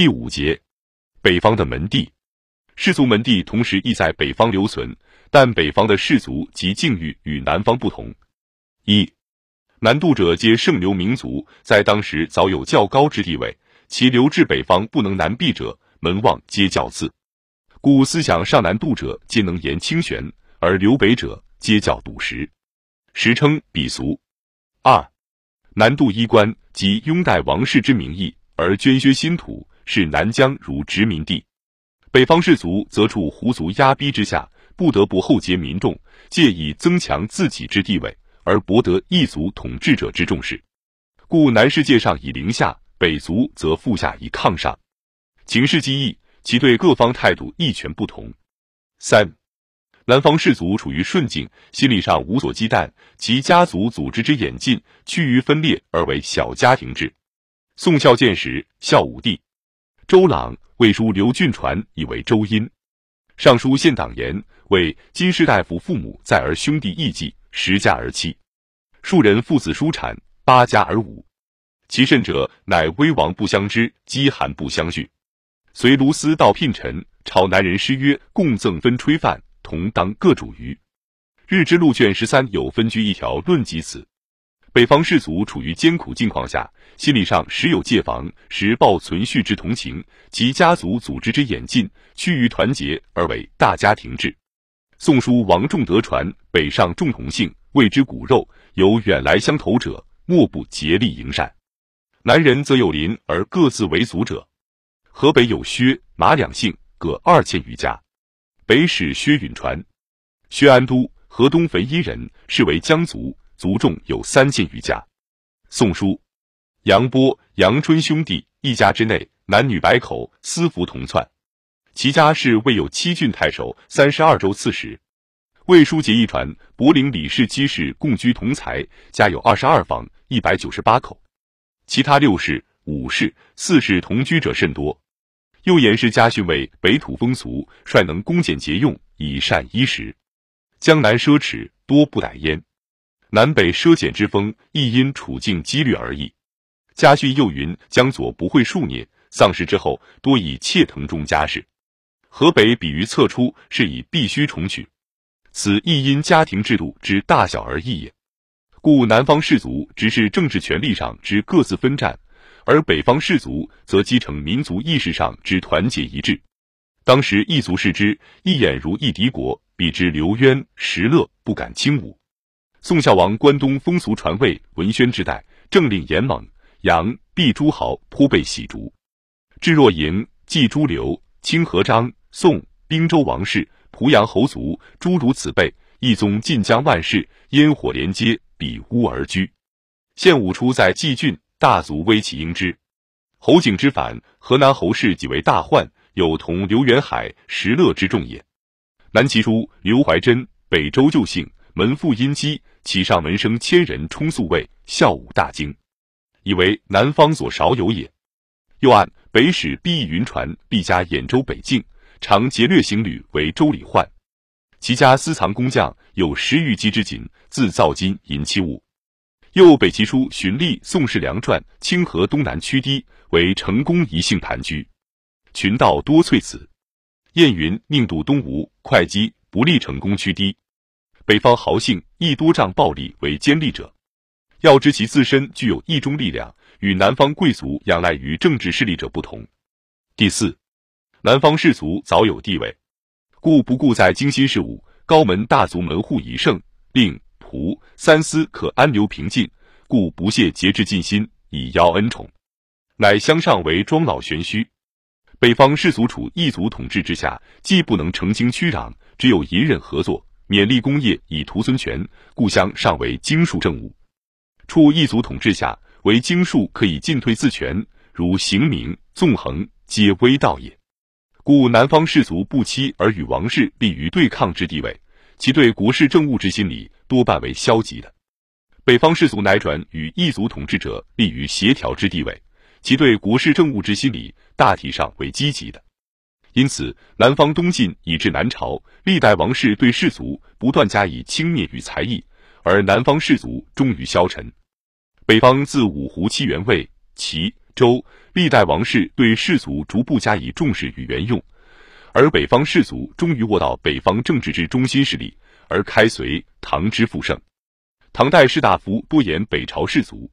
第五节，北方的门第，氏族门第同时亦在北方留存，但北方的氏族及境遇与南方不同。一，南渡者皆盛流民族，在当时早有较高之地位，其流至北方不能南避者，门望皆较次，故思想上南渡者皆能言清玄，而流北者皆较笃实，时称鄙俗。二，南渡衣冠及拥戴王室之名义，而捐削新土，是南疆如殖民地。北方士族则处胡族压逼之下，不得不厚结民众，借以增强自己之地位。而博得异族统治者之重视，故南世界上以凌下，北族则腹下以抗上。情势机异，其对各方态度亦全不同。三，南方士族处于顺境，心理上无所忌惮，其家族组织之演进趋于分裂而为小家庭制。宋孝建时，孝武帝周朗魏书刘俊传以为周殷，尚书献党言为金士大夫父母在而兄弟义继。十家而七，庶人父子殊产；八家而五，其甚者，乃危亡不相知，饥寒不相续。随卢思道聘臣，朝南人诗曰：“共赠分炊饭，同当各主余。”日之路卷十三有分居一条论及此。北方士族处于艰苦境况下，心理上时有戒防，时抱存续之同情，其家族组织之演进趋于团结而为大家庭制。宋书王仲德传：北上重同姓，谓之骨肉。有远来相投者，莫不竭力迎善。南人则有邻而各自为族者。河北有薛、马两姓，各二千余家。北史薛允传：薛安都河东汾阴人，是为江族，族众有三千余家。宋书杨波、杨春兄弟一家之内，男女百口，私服同窜。其家是未有七郡太守、三十二州刺史。魏书节一传，柏林李氏七世共居同财，家有二十二房，一百九十八口。其他六世、五世、四世同居者甚多。又言是家训为北土风俗，率能恭俭节用，以善衣食。江南奢侈多不逮焉，南北奢俭之风，亦因处境激略而异。家训又云：江左不会数年，丧事之后，多以妾藤中家事。河北比于侧出，是以必须重娶，此亦因家庭制度之大小而异也。故南方士族只是政治权力上之各自分战，而北方士族则继承民族意识上之团结一致。当时异族视之，一眼如一敌国，比之刘渊、石勒不敢轻侮。宋孝王关东风俗传位文宣之代，政令严猛，杨、毕诸豪颇被喜逐。至若营、季诸刘、清河张。宋滨州王氏、濮阳侯族诸如此辈，一宗晋江万世，烟火连接，比屋而居。献武初在蓟郡，大族威其应之。侯景之反，河南侯氏即为大患，有同刘元海、石勒之众也。南齐书刘怀真，北周旧姓，门父殷基，其上门生千人充宿卫，孝武大惊，以为南方所少有也。又按北史毕义云传，毕家兖州北境。常劫掠行旅为周礼焕，其家私藏工匠有十余基之锦，自造金银器物。又北齐书荀立宋氏良传，清河东南曲堤为成功一姓盘居，群盗多粹此。燕云宁渡东吴会稽不利成功曲堤，北方豪姓亦多仗暴力为奸利者。要知其自身具有一中力量，与南方贵族仰赖于政治势力者不同。第四。南方士族早有地位，故不顾在精心事务，高门大族门户已盛，令仆三司可安流平静，故不懈节制尽心以邀恩宠，乃相上为庄老玄虚。北方士族处异族统治之下，既不能澄清屈壤，只有隐忍合作，勉励工业以图孙权，故乡尚为经术政务。处异族统治下，为经术可以进退自权，如刑名纵横，皆微道也。故南方士族不期而与王室立于对抗之地位，其对国事政务之心理多半为消极的；北方士族乃转与异族统治者立于协调之地位，其对国事政务之心理大体上为积极的。因此，南方东晋以至南朝，历代王室对士族不断加以轻蔑与才艺，而南方士族终于消沉。北方自五胡七元魏、齐、周、历代王室对士族逐步加以重视与援用，而北方士族终于握到北方政治之中心势力，而开隋唐之复盛。唐代士大夫多言北朝士族。